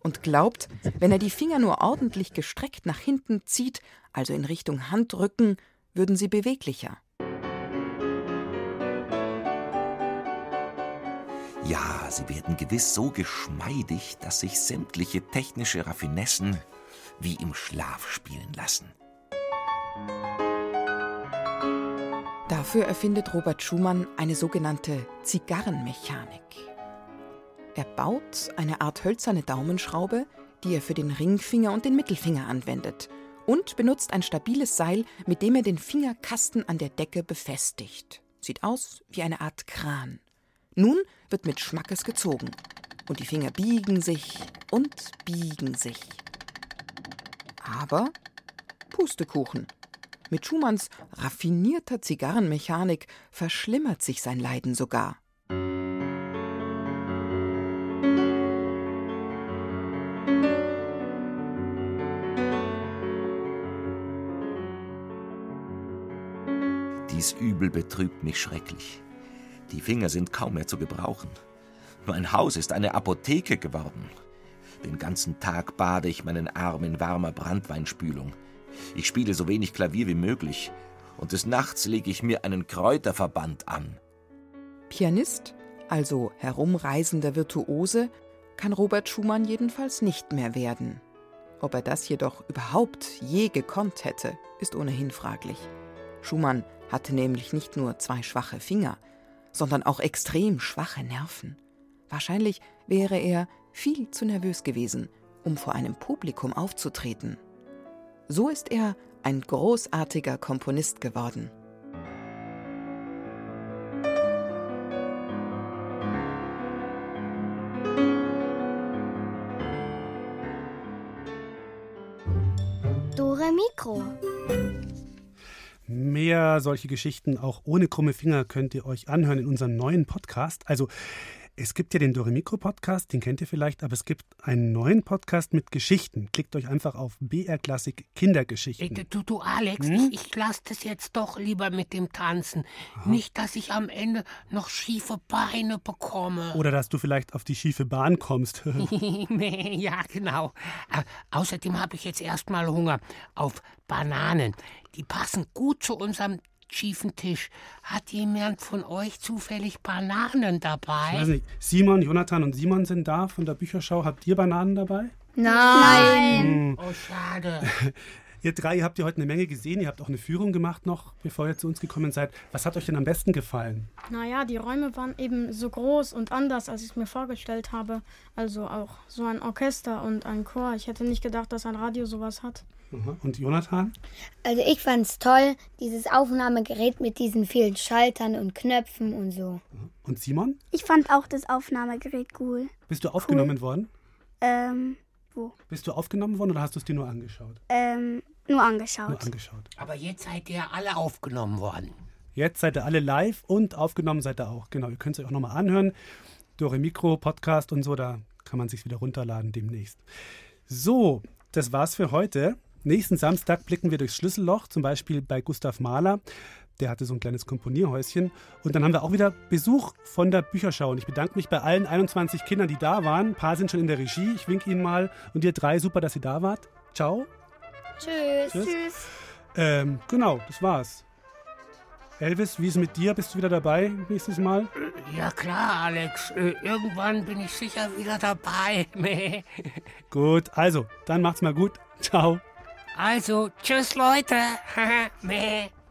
und glaubt, wenn er die Finger nur ordentlich gestreckt nach hinten zieht, also in Richtung Handrücken, würden sie beweglicher. Ja, sie werden gewiss so geschmeidig, dass sich sämtliche technische Raffinessen wie im Schlaf spielen lassen. Dafür erfindet Robert Schumann eine sogenannte Zigarrenmechanik. Er baut eine Art hölzerne Daumenschraube, die er für den Ringfinger und den Mittelfinger anwendet, und benutzt ein stabiles Seil, mit dem er den Fingerkasten an der Decke befestigt. Sieht aus wie eine Art Kran. Nun wird mit Schmackes gezogen. Und die Finger biegen sich und biegen sich. Aber Pustekuchen. Mit Schumanns raffinierter Zigarrenmechanik verschlimmert sich sein Leiden sogar. Dies Übel betrübt mich schrecklich. Die Finger sind kaum mehr zu gebrauchen. Mein Haus ist eine Apotheke geworden. Den ganzen Tag bade ich meinen Arm in warmer Brandweinspülung. Ich spiele so wenig Klavier wie möglich. Und des Nachts lege ich mir einen Kräuterverband an. Pianist, also herumreisender Virtuose, kann Robert Schumann jedenfalls nicht mehr werden. Ob er das jedoch überhaupt je gekonnt hätte, ist ohnehin fraglich. Schumann hatte nämlich nicht nur zwei schwache Finger, sondern auch extrem schwache Nerven. Wahrscheinlich wäre er viel zu nervös gewesen, um vor einem Publikum aufzutreten. So ist er ein großartiger Komponist geworden. Dore Mikro. Mehr solche Geschichten auch ohne krumme Finger könnt ihr euch anhören in unserem neuen Podcast. Also Es gibt ja den Doremikro-Podcast, den kennt ihr vielleicht, aber es gibt einen neuen Podcast mit Geschichten. Klickt euch einfach auf BR Klassik Kindergeschichten. Äh, Du, du Alex, Hm? ich, ich lass das jetzt doch lieber mit dem Tanzen. Nicht, dass ich am Ende noch schiefe Beine bekomme. Oder dass du vielleicht auf die schiefe Bahn kommst. nee, ja, genau. Äh, außerdem habe ich jetzt erstmal Hunger auf Bananen. Die passen gut zu unserem schiefen Tisch. Hat jemand von euch zufällig Bananen dabei? Ich weiß nicht, Simon, Jonathan und Simon sind da von der Bücherschau. Habt ihr Bananen dabei? Nein. Hm. Oh, schade. Ihr drei, ihr habt ja heute eine Menge gesehen. Ihr habt auch eine Führung gemacht noch, bevor ihr zu uns gekommen seid. Was hat euch denn am besten gefallen? Naja, die Räume waren eben so groß und anders, als ich es mir vorgestellt habe. Also auch so ein Orchester und ein Chor. Ich hätte nicht gedacht, dass ein Radio sowas hat. Aha. Und Jonathan? Also ich fand's toll, dieses Aufnahmegerät mit diesen vielen Schaltern und Knöpfen und so. Und Simon? Ich fand auch das Aufnahmegerät cool. Bist du aufgenommen worden? Ähm, wo? Bist du aufgenommen worden oder hast du es dir nur angeschaut? Ähm, nur angeschaut. Nur angeschaut. Aber jetzt seid ihr alle aufgenommen worden. Jetzt seid ihr alle live und aufgenommen seid ihr auch. Genau, ihr könnt es euch auch nochmal anhören. Dore Mikro, Podcast und so, da kann man sich wieder runterladen demnächst. So, das war's für heute. Nächsten Samstag blicken wir durchs Schlüsselloch, zum Beispiel bei Gustav Mahler. Der hatte so ein kleines Komponierhäuschen. Und dann haben wir auch wieder Besuch von der Bücherschau. Und ich bedanke mich bei allen 21 Kindern, die da waren. Ein paar sind schon in der Regie. Ich winke Ihnen mal. Und ihr drei, super, dass ihr da wart. Ciao. Tschüss. Tschüss. Ähm, genau, das war's. Elvis, wie ist es mit dir? Bist du wieder dabei nächstes Mal? Ja klar, Alex. Äh, irgendwann bin ich sicher wieder dabei. Meh. Gut, also, dann macht's mal gut. Ciao. Also, tschüss Leute.